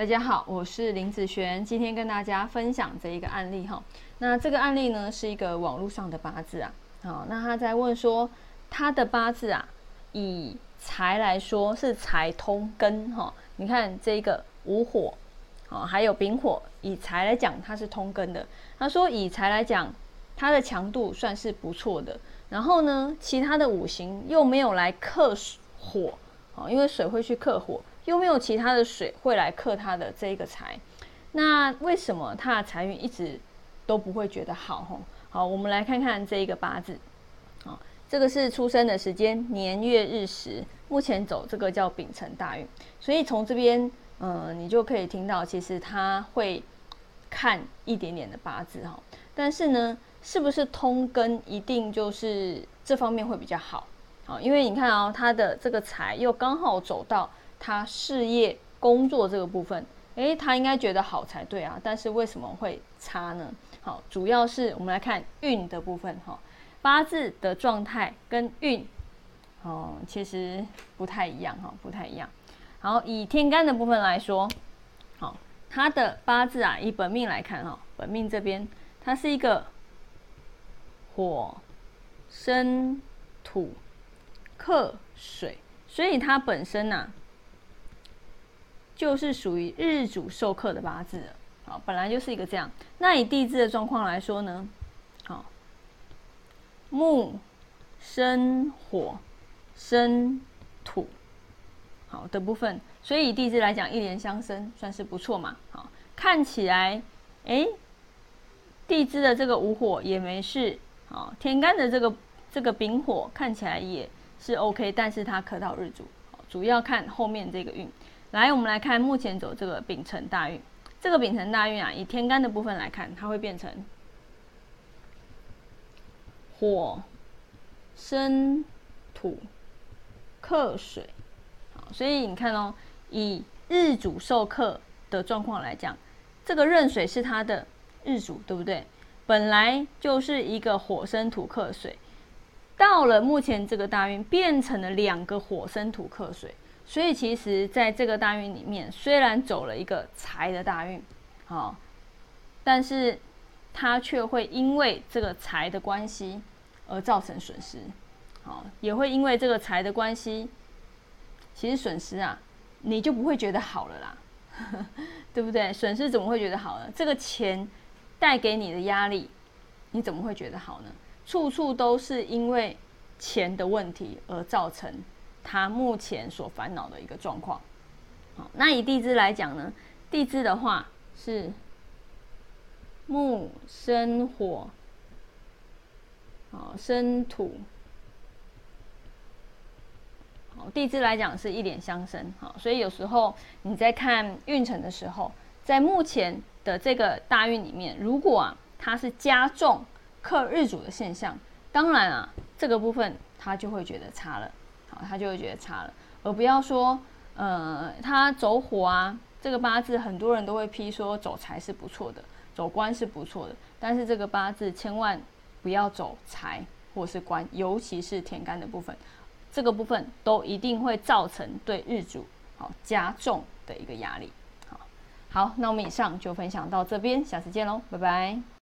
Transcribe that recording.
大家好，我是林子璇，今天跟大家分享这一个案例哈。那这个案例呢是一个网络上的八字啊，好，那他在问说他的八字啊，以财来说是财通根哈。你看这个午火，哦，还有丙火，以财来讲它是通根的。他说以财来讲，它的强度算是不错的。然后呢，其他的五行又没有来克火，哦，因为水会去克火。又没有其他的水会来克他的这个财，那为什么他的财运一直都不会觉得好？吼，好，我们来看看这一个八字，好，这个是出生的时间年月日时，目前走这个叫丙辰大运，所以从这边，嗯，你就可以听到，其实他会看一点点的八字，哈，但是呢，是不是通根一定就是这方面会比较好？好，因为你看哦，他的这个财又刚好走到。他事业工作这个部分，诶，他应该觉得好才对啊，但是为什么会差呢？好，主要是我们来看运的部分哈，八字的状态跟运，哦，其实不太一样哈，不太一样。好，以天干的部分来说，好，他的八字啊，以本命来看哈，本命这边它是一个火生土克水，所以它本身呐。就是属于日主受克的八字，好，本来就是一个这样。那以地支的状况来说呢，好，木生火，生土，好的部分，所以以地支来讲，一连相生算是不错嘛。好，看起来，哎，地支的这个午火也没事，好，天干的这个这个丙火看起来也是 OK，但是它克到日主，主要看后面这个运。来，我们来看目前走这个丙辰大运。这个丙辰大运啊，以天干的部分来看，它会变成火生土克水。好，所以你看哦，以日主受克的状况来讲，这个壬水是它的日主，对不对？本来就是一个火生土克水，到了目前这个大运变成了两个火生土克水。所以其实，在这个大运里面，虽然走了一个财的大运，好，但是它却会因为这个财的关系而造成损失，好，也会因为这个财的关系，其实损失啊，你就不会觉得好了啦，对不对？损失怎么会觉得好呢？这个钱带给你的压力，你怎么会觉得好呢？处处都是因为钱的问题而造成。他目前所烦恼的一个状况，好，那以地支来讲呢，地支的话是木生火，好生土，好地支来讲是一点相生，好，所以有时候你在看运程的时候，在目前的这个大运里面，如果啊它是加重克日主的现象，当然啊这个部分他就会觉得差了。好，他就会觉得差了，而不要说，呃，他走火啊，这个八字很多人都会批说走财是不错的，走官是不错的，但是这个八字千万不要走财或是官，尤其是天干的部分，这个部分都一定会造成对日主好加重的一个压力。好，好，那我们以上就分享到这边，下次见喽，拜拜。